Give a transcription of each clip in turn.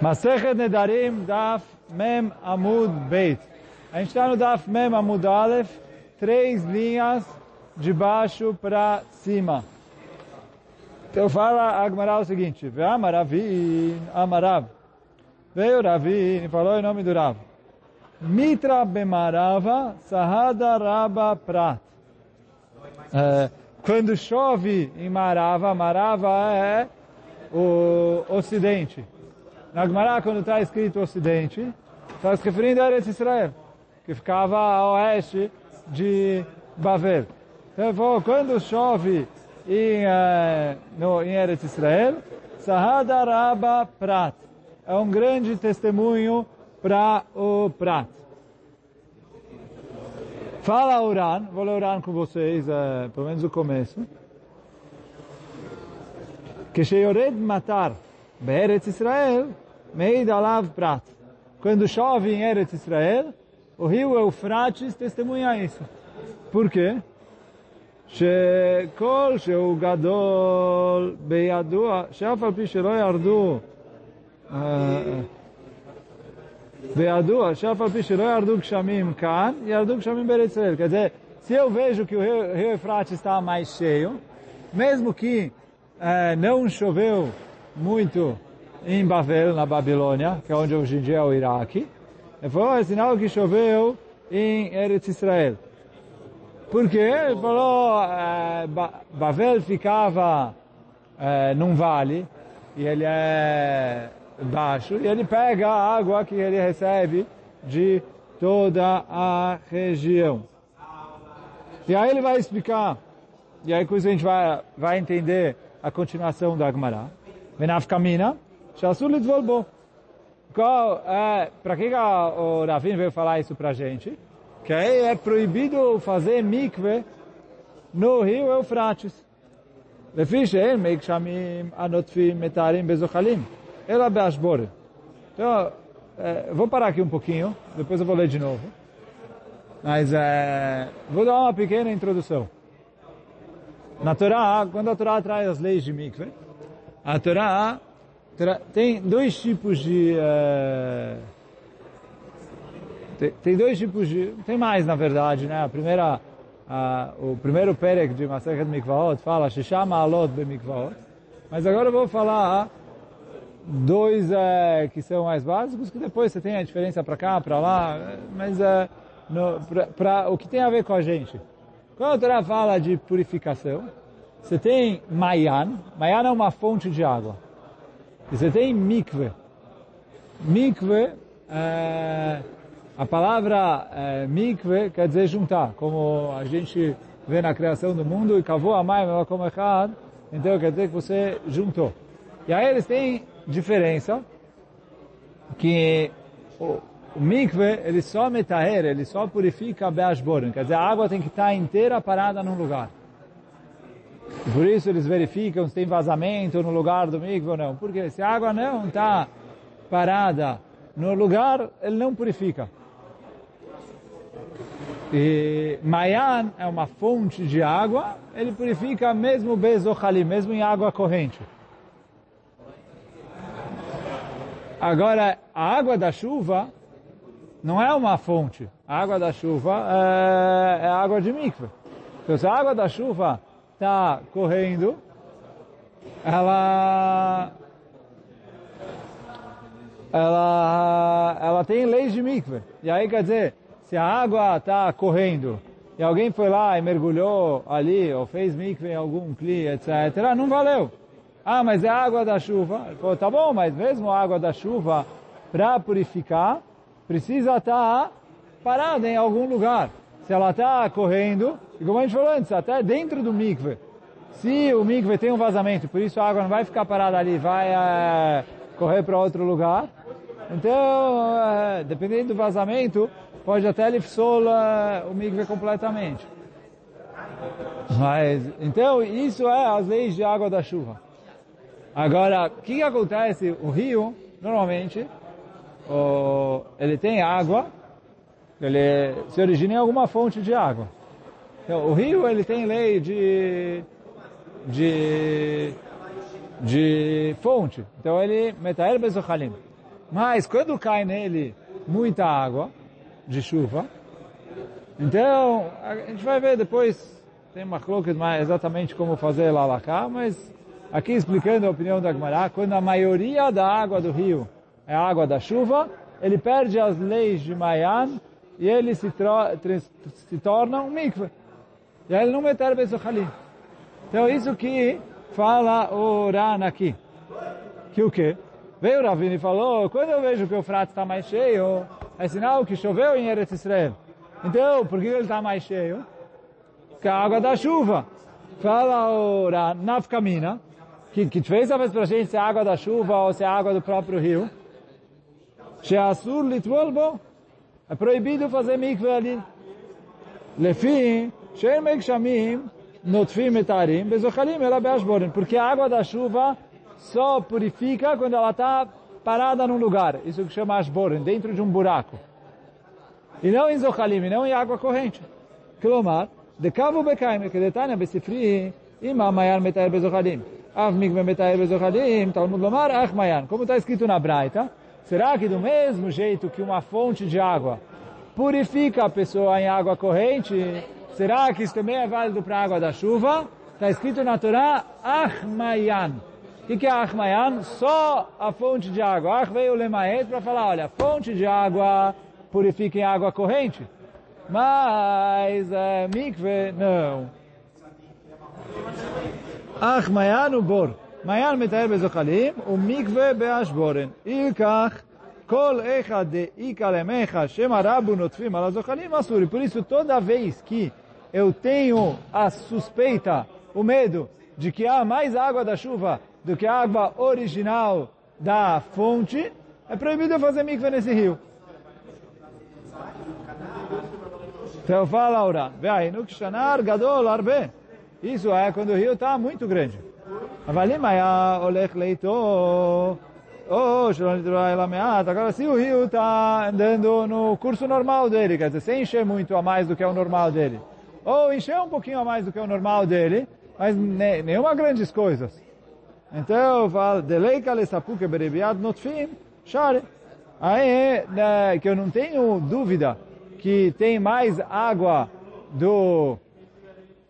Masechet Nedarim, Daf Mem Amud Beit. A gente está no Daf Mem Amud Aleph, três linhas de baixo para cima. Então fala Agmará o seguinte, Ve'amaravin, Amarav. Veio Ravin e falou em nome do Rav. Mitra Bemarava, Sahada Raba Prat. É, quando chove em Marava, Marava é o ocidente. Na Gemara, quando está escrito ocidente, está se referindo a Eretz Israel, que ficava a oeste de Bavel. Então, quando chove em, uh, no, em Eretz Israel, Sahada Raba Prat. É um grande testemunho para o Prat. Fala Uran, vou ler Uran com vocês, uh, pelo menos o começo. Que Sheyored Matar, Beretz Israel, Meid Alav Prat. Quando chove em Eretz Israel, o rio Eufrates testemunha isso. Por quê? שכל שהוא גדול בידוע, שאף על פי שלא ירדו, בידוע, שאף על פי שלא ירדו גשמים כאן, ירדו גשמים בארץ ישראל. Quer dizer, se eu vejo que o rio, rio Eufrates está mais cheio, mesmo que eh, não choveu muito em Bavel, na Babilônia, que é onde hoje em dia é o Iraque, é sinal que choveu em Eretz Israel. Porque ele falou, é, Bavel ficava é, num vale, e ele é baixo, e ele pega a água que ele recebe de toda a região. E aí ele vai explicar, e aí com isso a gente vai, vai entender a continuação da Gemara. Venaf Kamina, Shasul Litzvolbo. Qual é, para que o Ravin veio falar isso pra gente? Que aí é proibido fazer mikve no rio Eufrates. לפי שאין מי גשמים הנוטפים מטהרים בזוחלים, אלא באשבורת. Então, é, vou parar aqui um pouquinho, depois eu vou ler de novo. Mas é, vou dar uma pequena introdução. Na Torá, quando a Torá traz as leis de mikve, a Torá tem dois tipos de... Uh, tem, tem, dois tipos de... Tem mais, na verdade, né? A primeira... O primeiro perek de Masechet Mikvaot fala Shishama Alot Bemikvaot. Mas agora eu vou falar dois uh, que são mais básicos, que depois você tem a diferença para cá, para lá, mas uh, para o que tem a ver com a gente. Quando a Torá fala de purificação, você tem Mayan. Mayan é uma fonte de água. Você tem mikve. Mikve, é, a palavra é, mikve quer dizer juntar, como a gente vê na criação do mundo, e cavou a mãe, como errado, então quer dizer que você juntou. E aí eles têm diferença, que o, o mikve, ele só metaher, ele só purifica beashboren, quer dizer, a água tem que estar inteira parada num lugar. Por isso eles verificam se tem vazamento no lugar do mikve ou não. Porque se a água não está parada no lugar, ele não purifica. E Mayan é uma fonte de água, ele purifica mesmo Bezochali, mesmo em água corrente. Agora, a água da chuva não é uma fonte. A água da chuva é, é água de mikve. Então, se a água da chuva está correndo, ela ela ela tem leis de mikve. E aí quer dizer, se a água está correndo e alguém foi lá e mergulhou ali ou fez mikve em algum cli, etc., não valeu. Ah, mas é água da chuva. Ele falou, tá bom, mas mesmo a água da chuva, para purificar, precisa estar tá parada em algum lugar. Se ela está correndo, e como a gente falou antes, até dentro do mikve, se o mikve tem um vazamento, por isso a água não vai ficar parada ali, vai é, correr para outro lugar. Então, é, dependendo do vazamento, pode até lifsol é, o mikve completamente. Mas, então, isso é as leis de água da chuva. Agora, o que acontece? O rio, normalmente, o, ele tem água, ele se origina em alguma fonte de água. Então, o rio ele tem lei de de de fonte. Então ele metael bezochalim. Mas quando cai nele muita água de chuva, então a gente vai ver depois, tem uma coloca exatamente como fazer lá lá cá, mas aqui explicando a opinião da Gemara, quando a maioria da água do rio é água da chuva, ele perde as leis de Mayan e ele se, se torna um mikve. E ele não meter bezochalim. Então isso que fala o Ran aqui. Que o quê? Veio o Ravini e falou, quando eu vejo que o frato está mais cheio, é sinal que choveu em Eretz Israel. Então, por que ele está mais cheio? Que a água da chuva. Fala o Ran, nafkamina, que, que fez a vez para a gente se é água da chuva ou se é água do próprio rio. Sheasur litvol bo. É proibido fazer mikve ali. Lefi, shein megshamim, notfim etarim, bezochalim ela beashboren. Porque a água da chuva só purifica quando ela está parada num lugar. Isso que chama ashboren, dentro de um buraco. E não em zochalim, não em água corrente. Klomar, de cavo bekaim, que detanya besifri, ima mayar metair bezochalim. Av mikve metair bezochalim, talmud lomar, ach mayan. Como está escrito na Braita, Será que do mesmo jeito que uma fonte de água purifica a pessoa em água corrente, será que isso também é válido para a água da chuva? Está escrito na Torá, Achmayan. O que, é Achmayan? Só a fonte de água. Ach veio o Lemaet para falar, olha, fonte de água purifica em água corrente, mas é, mikve não. Achmayan o bor. מעיין מתאר בזוחלים, ומקווה באשבורן. אילקח, כל אחד דאיקה למחה, שמא רבו נוטפים על הזוחלים, אסורי. Por isso, toda vez que eu tenho a suspeita, o medo, de que há mais água da chuva do que a água original da fonte, é proibido eu fazer mikve nesse rio. Então fala, Ura, vai, no kshanar gadol arbe. Isso é quando o rio está muito grande. אבל אם היה הולך לאיתו, ou שלא נדרה אלא מעט, agora se o rio está andando no curso normal dele, quer dizer, sem encher muito a mais do que é o normal dele, ou encher um pouquinho a mais do que é o normal dele, mas ne, nenhuma grandes coisas. Então, fala, deleika le sapuke berebiad notfim, share. Aí, né, que eu não tenho dúvida que tem mais água do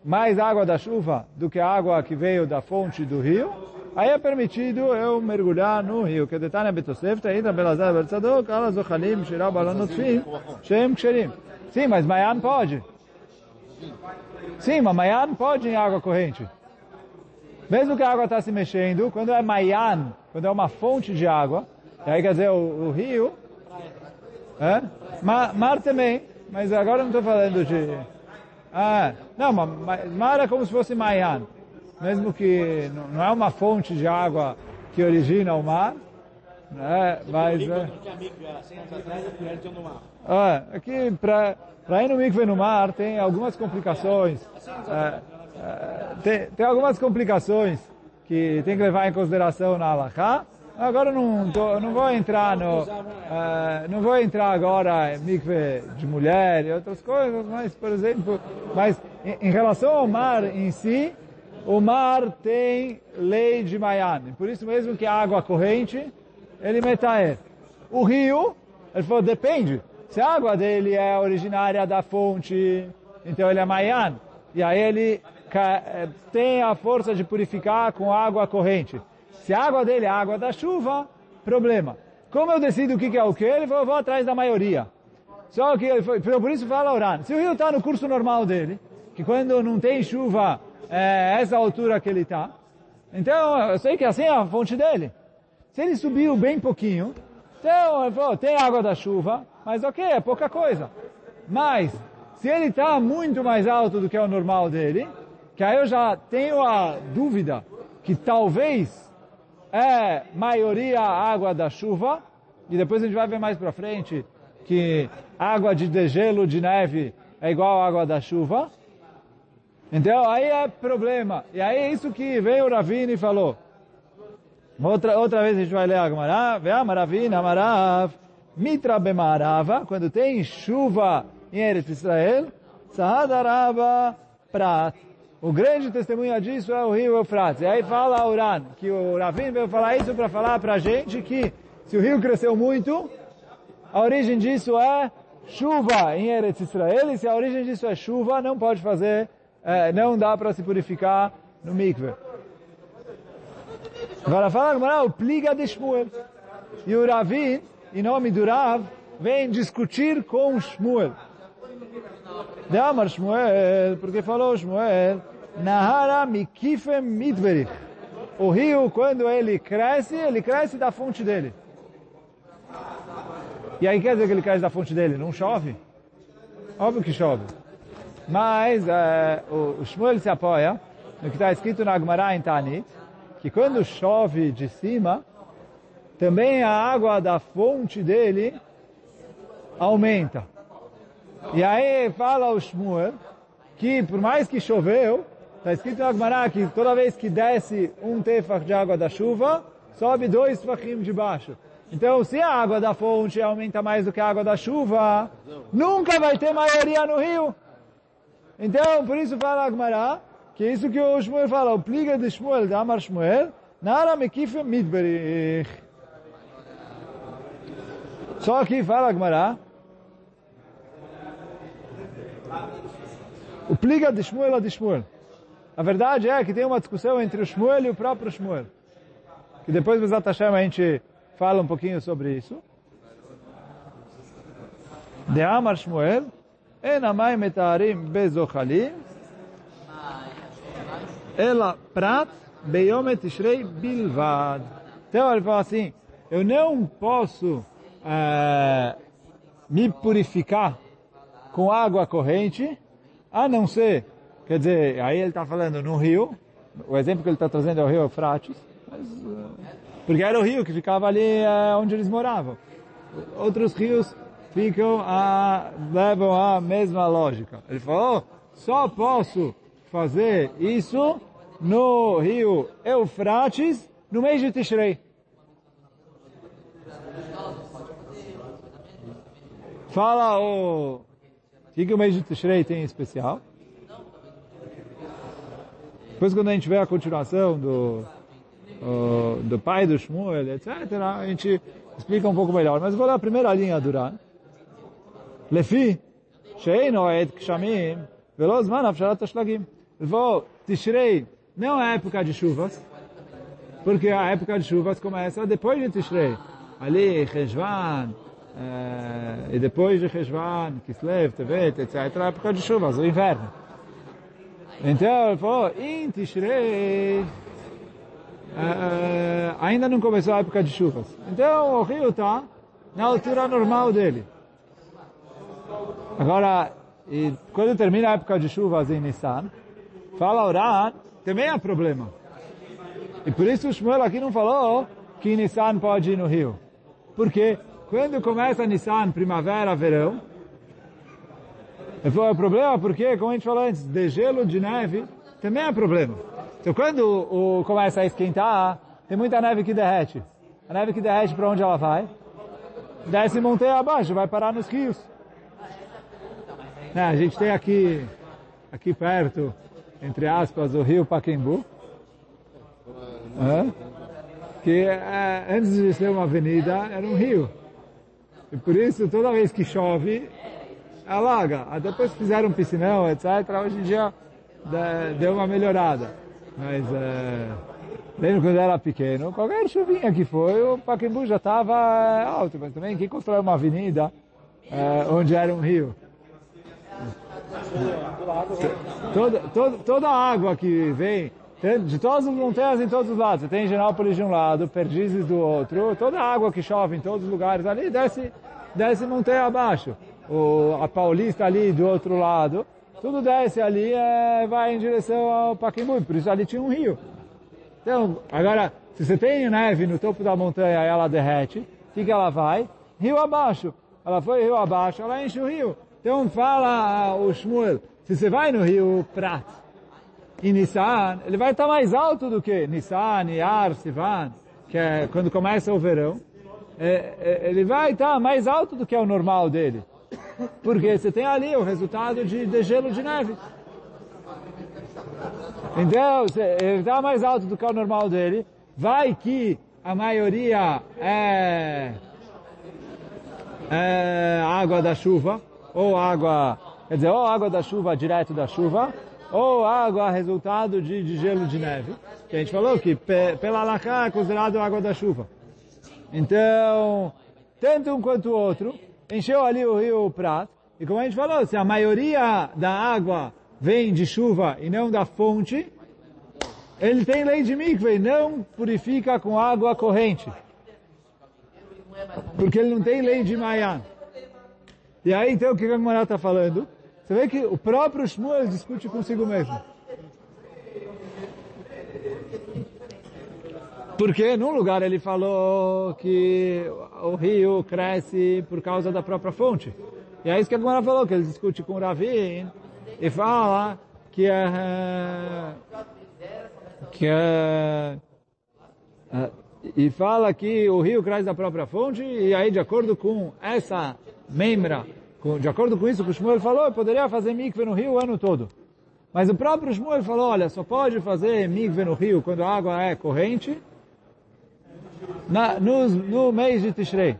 mais água da chuva do que a água que veio da fonte do rio, aí é permitido eu mergulhar no rio. Que detalhe betosefta, ainda belazar bertzadok, ala zochalim, shirah balanotfim, shem ksherim. Sim, mas Mayan pode. Sim, mas Mayan pode em água corrente. Mesmo que a água está se mexendo, quando é Mayan, quando é uma fonte de água, e aí quer dizer o, o rio, é? mar, mar também, mas agora não estou falando de ah, não, mas mar é como se fosse Mayan. Mesmo que não é uma fonte de água que origina o mar, né? mas... É, é, aqui, para ir no mikve no mar, tem algumas complicações. É, é, tem, tem algumas complicações que tem que levar em consideração na Alaha. Agora não, tô, não vou entrar no, uh, não vou entrar agora em mikve de mulher e outras coisas, mas por exemplo, mas em, em, relação ao mar em si, o mar tem lei de Miami. Por isso mesmo que a água corrente, ele metaer. O rio, ele falou, depende. Se a água dele é originária da fonte, então ele é Mayan. E aí ele eh, tem a força de purificar com água corrente. Se a água dele é a água da chuva, problema. Como eu decido o que é o que? Ele falou, eu vou atrás da maioria. Só que ele foi, por isso fala Oran. Se o rio está no curso normal dele, que quando não tem chuva, é essa altura que ele está, então eu sei que assim é a fonte dele. Se ele subiu bem pouquinho, então ele falou, tem água da chuva, mas ok, é pouca coisa. Mas, se ele está muito mais alto do que é o normal dele, que aí eu já tenho a dúvida que talvez é maioria água da chuva, e depois a gente vai ver mais para frente que água de degelo, de neve, é igual à água da chuva. Então, aí é problema. E aí é isso que veio o Ravini e falou. Outra, outra vez a gente vai ler a Gemara. Ve'am Ravina Marav, Mitra Bemarava, quando tem chuva em Eretz Israel, Sahadarava Prat. O grande testemunha disso é o rio Eufrates. E aí fala Uran, que o Ravim veio falar isso para falar para a gente que Se o rio cresceu muito, a origem disso é chuva em Eretz Israel, e se a origem disso é chuva, não pode fazer, é, não dá para se purificar no mikve. Agora fala o pliga de Shmuel. E o Ravi, em nome do Rav, vem discutir com Shmuel. De Amar Shmuel, porque falou Shmuel, Nahara mikifem mitverich. O rio, quando ele cresce, ele cresce da fonte dele. E aí quer dizer que ele cresce da fonte dele? Não chove? Óbvio que chove. Mas é, o, Shmuel se apoia no que está escrito na Gemara em Tanit, que quando chove de cima, também a água da fonte dele aumenta. E aí fala o Shmuel que por mais que choveu, está escrito na Gemara que toda vez que desce um tefach de água da chuva, sobe dois tefachim de baixo. Então, se a água da fonte aumenta mais do que a água da chuva, nunca vai ter maioria no rio. Então, por isso fala a Gemara, que é isso que o Shmuel fala, o pliga de Shmuel, de Amar Shmuel, Nara mekifem midberich. Só que fala a o pliga de Shmuel é de Shmuel. A verdade é que tem uma discussão entre o Shmuel e o próprio Shmuel. Que depois, Bezat Hashem, a gente fala um pouquinho sobre isso. De Amar Shmuel, En amai metarim bezochalim, ela prat beyom tishrei bilvad. Então ele fala assim, eu não posso uh, me purificar com água corrente, a não ser, quer dizer, aí ele está falando no rio, o exemplo que ele está trazendo é o rio Eufrates, uh, porque era o rio que ficava ali uh, onde eles moravam. Outros rios ficam a, levam a mesma lógica. Ele falou, só posso fazer isso no rio Eufrates no mês de Tishrei. Fala o... O que, o mês de Tishrei tem em especial? Depois quando a gente vê a continuação do, do pai do Shmuel, etc., a gente explica um pouco melhor. Mas vou ler a primeira linha do Ran. Lefi, sheino et kshamim, velo zman afsharat ashlagim. Vou, Tishrei, não é época de chuvas, porque a época de chuvas começa depois de Tishrei. Ali, Rejvan, é, e depois de Rejvan, Kislev, Tevet, etc. A época de chuvas, o inverno. Então ele falou, em Tishrei, é, ainda não começou a época de chuvas. Então o rio está na altura normal dele. Agora, quando termina a época de chuvas em Nissan, fala orar, também há problema. E por isso o Shmuel aqui não falou que Nissan pode ir no rio. Porque quando começa Nissan, primavera, verão, ele falou, é problema porque, como a gente falou antes, de gelo, de neve, também é problema. Então quando o, começa a esquentar, tem muita neve que derrete. A neve que derrete para onde ela vai? Desce montanha abaixo, vai parar nos rios. É, a gente tem aqui, aqui perto, entre aspas, o rio Paquembu, é, que é, antes de ser uma avenida era um rio. E por isso, toda vez que chove, alaga. Depois fizeram um piscinão, etc. Hoje em dia deu uma melhorada. Mas é, lembro quando era pequeno, qualquer chuvinha que foi, o Paquembu já estava alto. Mas também quem construiu uma avenida é, onde era um rio? Toda, toda, toda a água que vem de todas as montanhas em todos os lados. Você tem Genópolis de um lado, Perdizes do outro. Toda a água que chove em todos os lugares ali desce, desce montanha abaixo. O, a Paulista ali do outro lado. Tudo desce ali é, vai em direção ao Paquimbu. Por isso ali tinha um rio. Então, agora, se você tem neve no topo da montanha e ela derrete, o que, que ela vai? Rio abaixo. Ela foi rio abaixo, ela enche o rio. Então fala o Shmuel, se você vai no rio Prat, em Nissan, ele vai estar mais alto do que Nissan, Iyar, Sivan, que é quando começa o verão. É, é, ele vai estar mais alto do que é o normal dele. Porque você tem ali o resultado de, de gelo de neve. Então, ele está mais alto do que é o normal dele. Vai que a maioria é, é água da chuva, ou água, quer dizer, ou água da chuva direto da chuva, ou água resultado de, de gelo de neve. Que a gente falou que pe, pela alacá é considerado água da chuva. Então, tanto um quanto o outro, encheu ali o rio Prat, e como a gente falou, se a maioria da água vem de chuva e não da fonte, ele tem lei de mikve, não purifica com água corrente. Porque ele não tem lei de Mayan. E aí, então, o que a Gemara está falando? Você vê que o próprio Shmuel discute consigo mesmo. Porque num lugar ele falou que o rio cresce por causa da própria fonte. E é isso que a Gemara falou, que ele discute com o Ravin e fala que é, que é, é, e fala que o rio cresce da própria fonte e aí de acordo com essa membra, de acordo com isso que o Shmuel falou, poderia fazer mikve no rio o ano todo. Mas o próprio Shmuel falou, olha, só pode fazer mikve no rio quando a água é corrente na, no, no mês de Tishrei.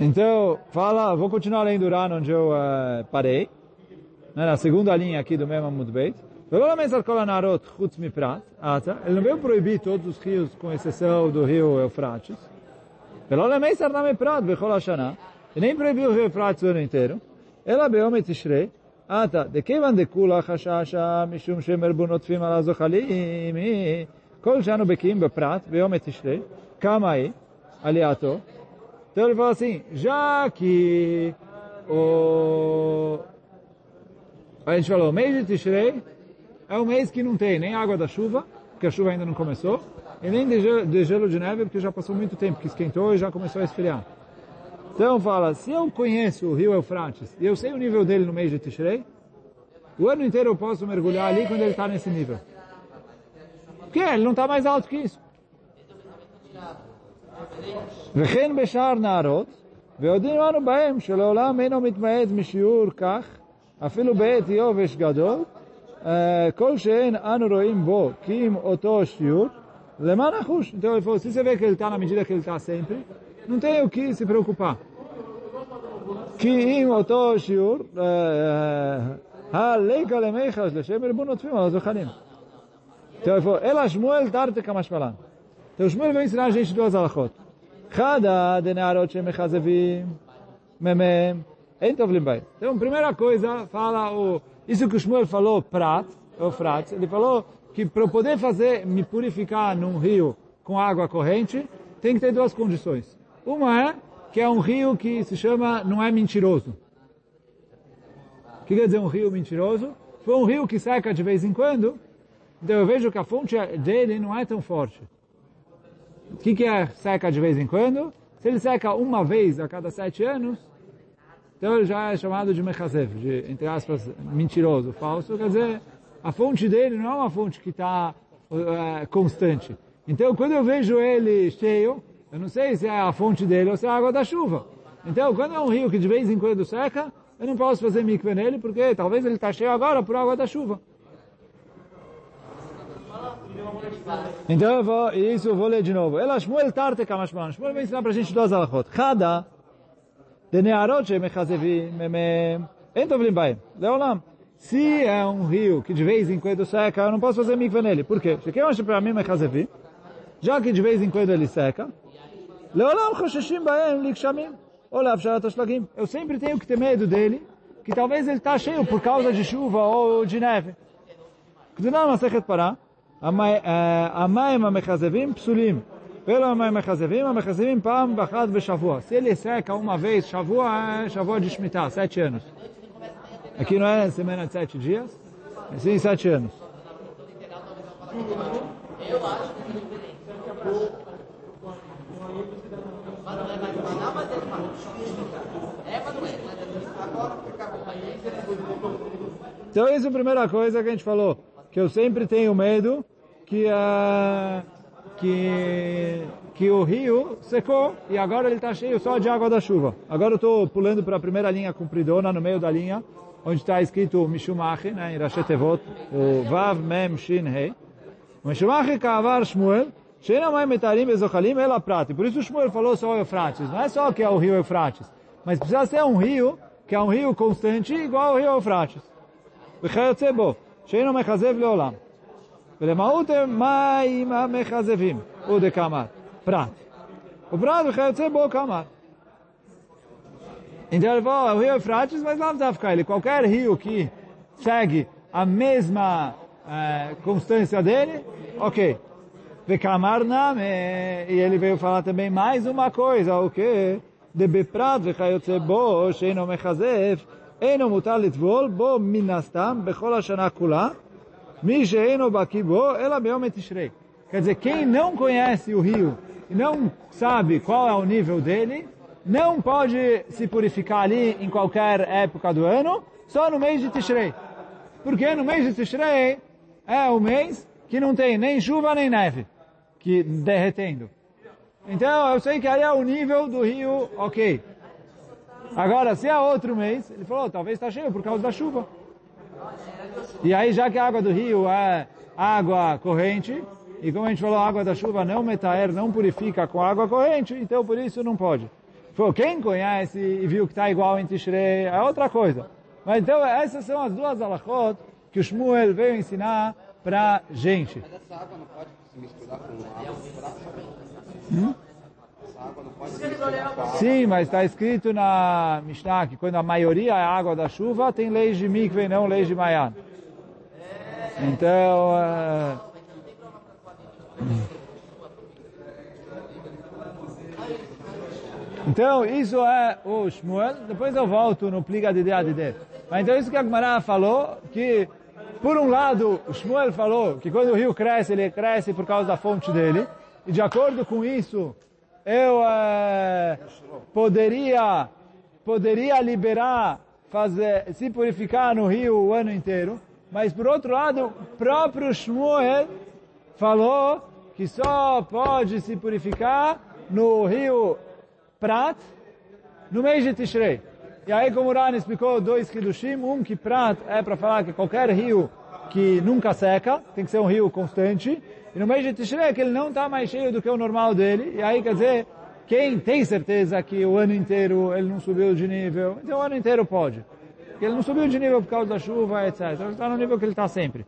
Então, fala, vou continuar lendo o Ran onde eu uh, parei, né, na segunda linha aqui do mesmo Amud Beit. Ele não veio proibir todos os rios, com exceção do rio Eufrates. E nem proibiu o rio Eufrates o ano inteiro. Ela ביום תשרי, עתה, דכיוון דכולה חששה משום שהם מרבו נוטפים על הזוחלים, כל שאנו בקיאים בפרט, ביום תשרי, כמה היא עלייתו? Então ele fala assim, já que o... a é o mês que não tem nem água da chuva, porque a chuva ainda não começou, e nem de gelo, de gelo de neve, porque já passou muito tempo, que esquentou e já começou a esfriar. Então fala, se eu conheço o rio Eufrates e eu sei o nível dele no mês de Tishrei, o ano inteiro eu posso mergulhar ali quando ele está nesse nível. Porque ele não está mais alto que isso. וכן בשאר נערות, ועודים אנו בהם שלעולם אינו מתמעט משיעור כך, אפילו בעת יובש גדול, כל שאין אנו רואים בו כי אם אותו שיעור, למה נחוש? Então ele falou, se você vê que ele está na medida que ele está sempre, não tem o que se preocupar. כי אם אותו שיעור, הליקה למיחש לשם ריבון נוטפים על הזוחלים. Então ele falou, אלא שמואל תרתי כמשמלן. Então Shmuel vai ensinar a gente duas alachot. Cada de nearot shemechazevim memem entovlim bay. Então, primeira coisa, fala o... isso que o Shmuel falou, prat, o frat, ele falou que para eu poder fazer, me purificar num rio com água corrente, tem que ter duas condições. Uma é que é um rio que se chama, não é mentiroso. O que quer dizer um rio mentiroso? For um rio que seca de vez em quando, então eu vejo que a fonte dele não é tão forte. O que, que é seca de vez em quando? Se ele seca uma vez a cada sete anos, então ele já é chamado de mechazev, de, entre aspas, mentiroso, falso. Quer dizer, a fonte dele não é uma fonte que está uh, constante. Então, quando eu vejo ele cheio, eu não sei se é a fonte dele ou se é a água da chuva. Então, quando é um rio que de vez em quando seca, eu não posso fazer mikve nele, porque talvez ele está cheio agora por água da chuva. Então eu vou, isso eu vou ler de novo. Ela Shmuel Tarte Kamashman. Shmuel vai ensinar para a gente duas alachot. Cada, então, Se é um rio que de vez em quando seca, eu não posso fazer mikveh nele. Por quê? Porque eu acho para mim mechazevim. Já que de vez em quando ele seca. Likshamim. Eu sempre tenho que ter medo dele, que talvez ele está cheio por causa de chuva ou de neve. Kdunan Masechet Pará. Amayim eh, amechazevim psulim. Pelo é Mechazevim, Mechazevim Pam Bachad Beshavua. Se ele seca uma vez, Shavua é Shavua de Shemitah, sete anos. Aqui não é semana de sete dias, é sim sete anos. Então, isso é a primeira coisa que a gente falou, que eu sempre tenho medo que a... Uh, que, que o rio secou e agora ele está cheio só de água da chuva. Agora eu estou pulando para a primeira linha compridona, no meio da linha, onde está escrito Mishumachi, né, em Rashi o Vav Mem Shin Hei. Mishumachi Kavar Shmuel, Sheinamai Metarim Ezochalim Ela Prati. Por isso Shmuel falou só o Eufrates. Não é só que é o rio Eufrates, mas precisa ser um rio que é um rio constante igual ao rio Eufrates. Bechayot Sebo, Sheinamai Chazev Leolam. ולמהות הם מים המכזבים, הוא דקאמר, פרט. ופרט וכיוצא בו כאמר. Então ele falou, o rio Eufrates, mas lá não ficar ele. Qualquer rio que segue a mesma eh, constância dele, ok. Vekamar name, e ele veio falar também mais uma coisa, o que? De beprat וכיוצא בו, שאינו מכזב, אינו מותר לטבול בו מן הסתם בכל השנה Quer dizer, quem não conhece o rio e não sabe qual é o nível dele, não pode se purificar ali em qualquer época do ano, só no mês de Tishrei. Porque no mês de Tishrei é o mês que não tem nem chuva nem neve, que derretendo. Então eu sei que aí é o nível do rio, ok. Agora, se é outro mês, ele falou, talvez está cheio por causa da chuva. E aí, já que a água do rio é água corrente, e como a gente falou, a água da chuva não metaer, não purifica com água corrente, então por isso não pode. Falou, quem conhece e viu que está igual em Tishrei, é outra coisa. Mas então, essas são as duas alachot que o Shmuel veio ensinar para gente. Mas essa água não pode se misturar com água Hum? Sim, mas está escrito na Mishnah que quando a maioria é água da chuva, tem leis de mikve e não leis de mayan. Então, eh, então isso é o Shmuel. Depois eu volto no pliga de ideia de. Mas então isso que a Gemara falou, que por um lado o Shmuel falou que quando o rio cresce, ele cresce por causa da fonte dele. E de acordo com isso, eu eh, poderia poderia liberar, fazer, se purificar no rio o ano inteiro. Mas por outro lado, o próprio Shmuel falou que só pode se purificar no rio Prat, no mês de Tishrei. E aí, como o Rani explicou, dois Kiddushim, um que Prat é para falar que qualquer rio que nunca seca, tem que ser um rio constante, e no mês de Tishrei que ele não está mais cheio do que o normal dele, e aí quer dizer, quem tem certeza que o ano inteiro ele não subiu de nível, então o ano inteiro pode. Porque ele não subiu de nível por causa da chuva, etc. Então ele está no nível que ele está sempre.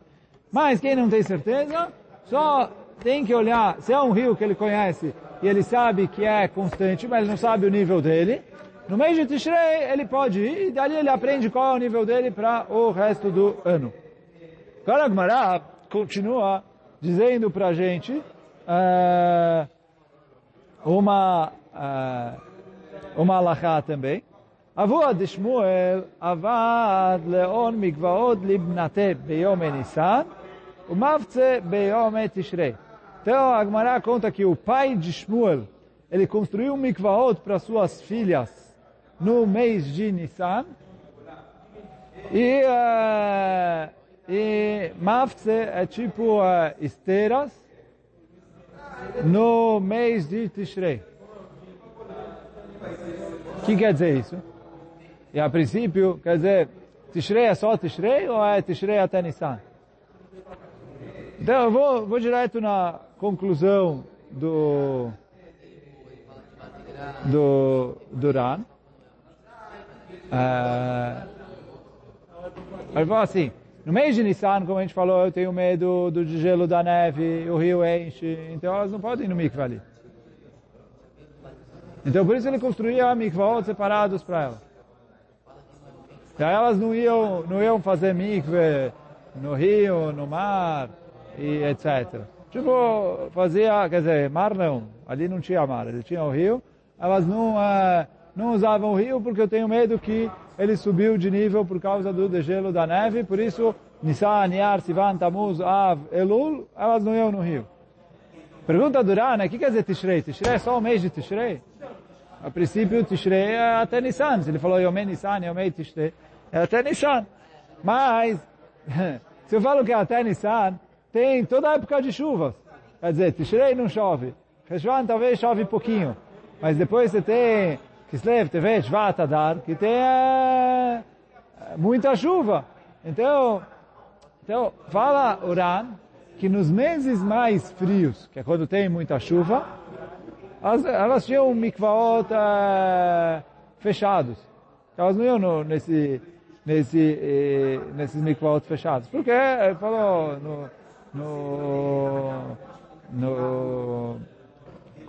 Mas quem não tem certeza, só tem que olhar, se é um rio que ele conhece e ele sabe que é constante, mas ele não sabe o nível dele, no mês de Tishrei ele pode ir e dali ele aprende qual é o nível dele para o resto do ano. Agora continua dizendo para a gente é, uma, é, uma alahá também. avod de Shmuel avad leon mikvaod libnate beyom enisan umavtze beyom etishrei. Então a Gemara conta que o pai de Shmuel ele construiu um mikvaot para suas filhas no mês de Nisan e uh, e Mavtze é tipo uh, esteiras no mês de Tishrei. O que quer dizer isso? E a princípio, quer dizer, Tishrei é só Tishrei ou é Tishrei até Nissan? Então eu vou, vou direto na conclusão do do, do Ran. É, ele falou assim, no mês de Nissan, como a gente falou, eu tenho medo do gelo da neve, o rio enche, então elas não podem ir no mikvah ali. Então por isso ele construía mikvahot separados para elas. Então elas não iam, não iam fazer mikve no rio, no mar, e etc. Tipo, fazia, quer dizer, mar não, ali não tinha mar, ele tinha o rio, elas não, uh, não usavam o rio porque eu tenho medo que ele subiu de nível por causa do degelo da neve, por isso Nissan, Niar, Sivan, Tamuz, Av, Elul, elas não iam no rio. Pergunta do Rana, o que quer dizer Tishrei? Tishrei é só o mês de Tishrei? A princípio, Tishrei é até Nissan. Ele falou Yomei Nissan, Yomei Tishrei, é até Nissan. Mas, se eu falo que é até Nissan, tem toda a época de chuvas. Quer dizer, Tishrei não chove. Heshvan talvez chove pouquinho. Mas depois você tem Kislev, Tevet, Shvat, Adar, que tem é, muita chuva. Então, então, fala Uran que nos meses mais frios, que é quando tem muita chuva, elas, elas tinham mikvaot uh, fechados. Elas não iam no, nesse, nesse, eh, nesses mikvaot fechados. Porque ele falou no, no, no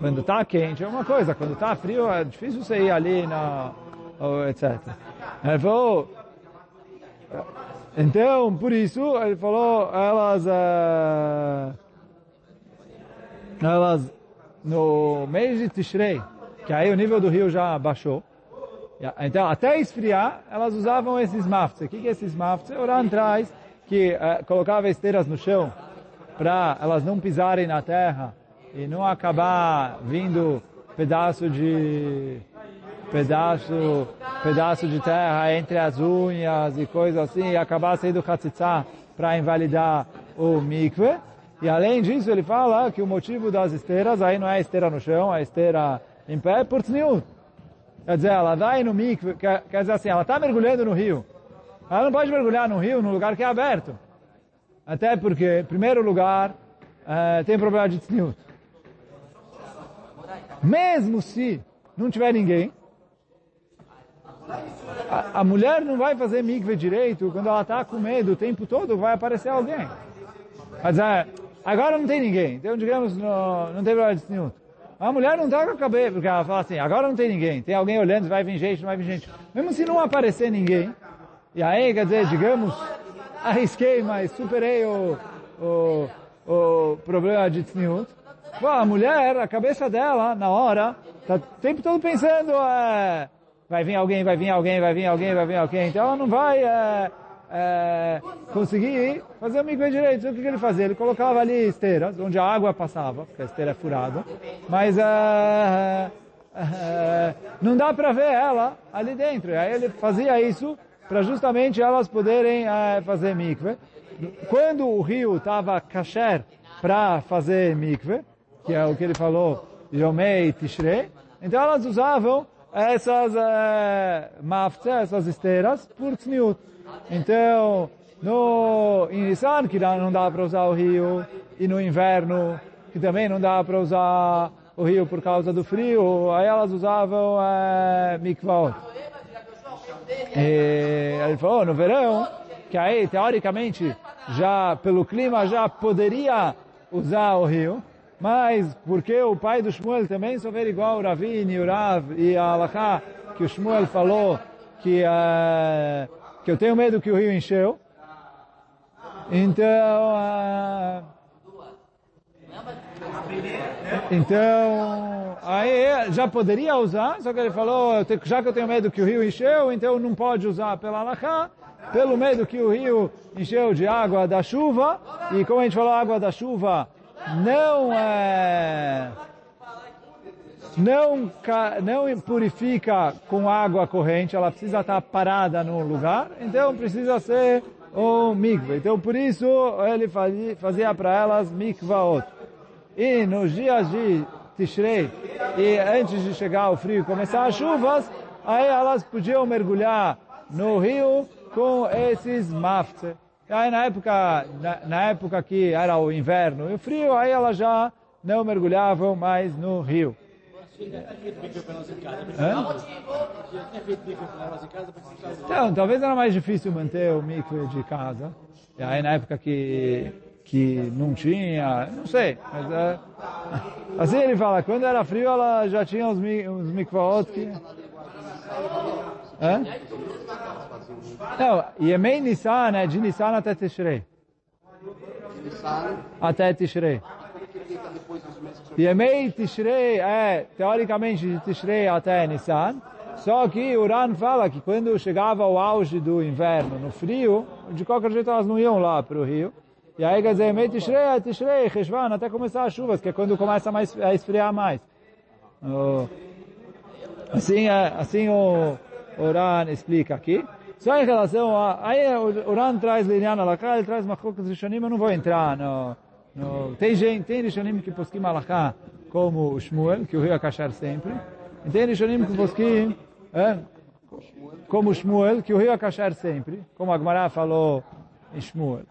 quando está quente é uma coisa, quando está frio é difícil você ir ali na etc. Ele falou, então, por isso, ele falou, elas, uh, elas, no mês de Tishrei, que aí o nível do rio já baixou, então, até esfriar, elas usavam esses mafts. O que, que é esses mafts? O Ran traz que uh, colocava esteiras no chão para elas não pisarem na terra e não acabar vindo pedaço de pedaço, pedaço de terra entre as unhas e coisas assim, e acabar sendo katzitzá para invalidar o mikve. E além disso, ele fala que o motivo das esteiras, aí não é a esteira no chão, a esteira em pé, é por tzniut. Quer dizer, ela vai no mikve, quer, quer dizer assim, ela está mergulhando no rio. Ela não pode mergulhar no rio num lugar que é aberto. Até porque, em primeiro lugar, é, tem problema de tzniut. Mesmo se não tiver ninguém, a, a mulher não vai fazer mikve direito quando ela está com medo o tempo todo, vai aparecer alguém. Mas é, agora não tem ninguém, então digamos, no, não tem problema de tzniut. A mulher não está com a cabeça, porque ela fala assim, agora não tem ninguém, tem alguém olhando, vai vir gente, não vai vir gente. Mesmo se não aparecer ninguém, e aí, quer dizer, digamos, arrisquei, mas superei o, o, o problema de tzniut, a mulher, a cabeça dela, na hora, está o tempo todo pensando, é, vai vir alguém, vai vir alguém, vai vir alguém, vai vir alguém. Então ela não vai é, é, conseguir fazer o mikve direito. O que, que ele fazia? Ele colocava ali esteiras, onde a água passava, porque a esteira é furada, mas é, é não dá para ver ela ali dentro. Aí ele fazia isso para justamente elas poderem é, fazer mikve. Quando o rio estava kasher para fazer mikve, que é o que ele falou, Yomei Tishrei, então elas usavam essas é, essas esteiras, por tzniut. Então, no, Nissan, que não dá para usar o rio, e no inverno, que também não dá para usar o rio por causa do frio, aí elas usavam é, mikvaot. E ele falou, no verão, que aí, teoricamente, já pelo clima, já poderia usar o rio, mas porque o pai do Shmuel também só ver igual o Ravine, o Rav e a Alaká, que o Shmuel falou que, uh, que eu tenho medo que o rio encheu. Então, uh, então, aí já poderia usar, só que ele falou, já que eu tenho medo que o rio encheu, então não pode usar pela Alaká, pelo medo que o rio encheu de água da chuva, e como a gente falou, água da chuva não é, não, não purifica com água corrente, ela precisa estar parada no lugar, então precisa ser o mikve. Então por isso ele fazia, fazia para elas mikvaot. E nos dias de Tishrei, e antes de chegar o frio e começar as chuvas, aí elas podiam mergulhar no rio com esses maftes. Aí na época, na, na, época que era o inverno e o frio, aí elas já não mergulhavam mais no rio. Então, talvez era mais difícil manter o micro de casa. E aí na época que, que não tinha, não sei. Mas, é, assim ele fala, quando era frio ela já tinha uns, uns mikvaot que... Hã? Não, Yemei Nissan é de Nissan até Tishrei. Até Tishrei. Yemei Tishrei é, teoricamente, de Tishrei até Nissan. Só que o Ran fala que quando chegava o auge do inverno, no frio, de qualquer jeito elas não iam lá para o rio. E aí quer dizer, Yemei Tishrei é Tishrei, Cheshvan, até começar as chuvas, que é quando começa a esfriar mais. Assim, é, assim o, o Ran explica aqui. Só em relação a... Aí o Ran traz Liliana Laká, ele traz Machokas Rishonim, eu não vou entrar no, No, tem gente, tem Rishonim que posquim Malachá como o Shmuel, que o rio ia cachar sempre. E tem Rishonim que posquim é, como Shmuel, que o rio ia cachar sempre, como a Gemara falou em Shmuel.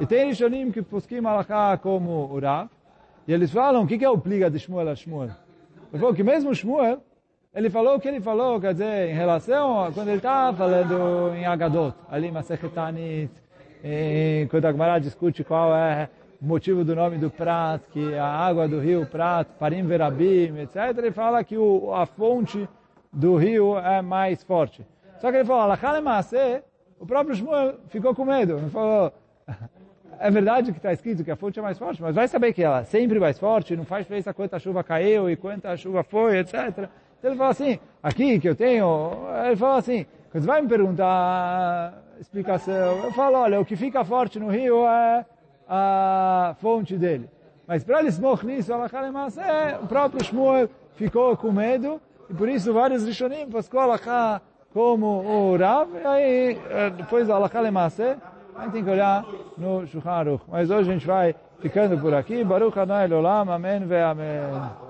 E tem Rishonim que posquim Malachá como o Rav. E eles falam, o que é o pliga de Shmuel a Shmuel? Ele falou que mesmo Shmuel, ele falou o que ele falou, quer dizer, em relação a quando ele está falando em Agadot, ali Masechet quando a Gemara discute qual é o motivo do nome do Prat, que a água do rio Prat, Parim Verabim, etc., ele fala que o, a fonte do rio é mais forte. Só que ele falou, Alachale Maaseh, o próprio Shmuel ficou com medo. Ele falou, é verdade que está escrito que a fonte é mais forte, mas vai saber que ela é sempre mais forte, não faz diferença quanta chuva caiu e quanta chuva foi, etc. Então ele falou assim, aqui que eu tenho, ele falou assim, quando vai me perguntar explicação, eu falo, olha, o que fica forte no rio é a fonte dele. Mas para ele esmorrer nisso, é, o próprio Shmuel ficou com medo, e por isso vários Rishonim pascou Alachá como o Rav, e aí eh, depois Lemassé, a gente tem que olhar no Shulchan Aruch. Mas hoje a gente vai ficando por aqui. Baruch Adonai Olam, Amém ve Amém.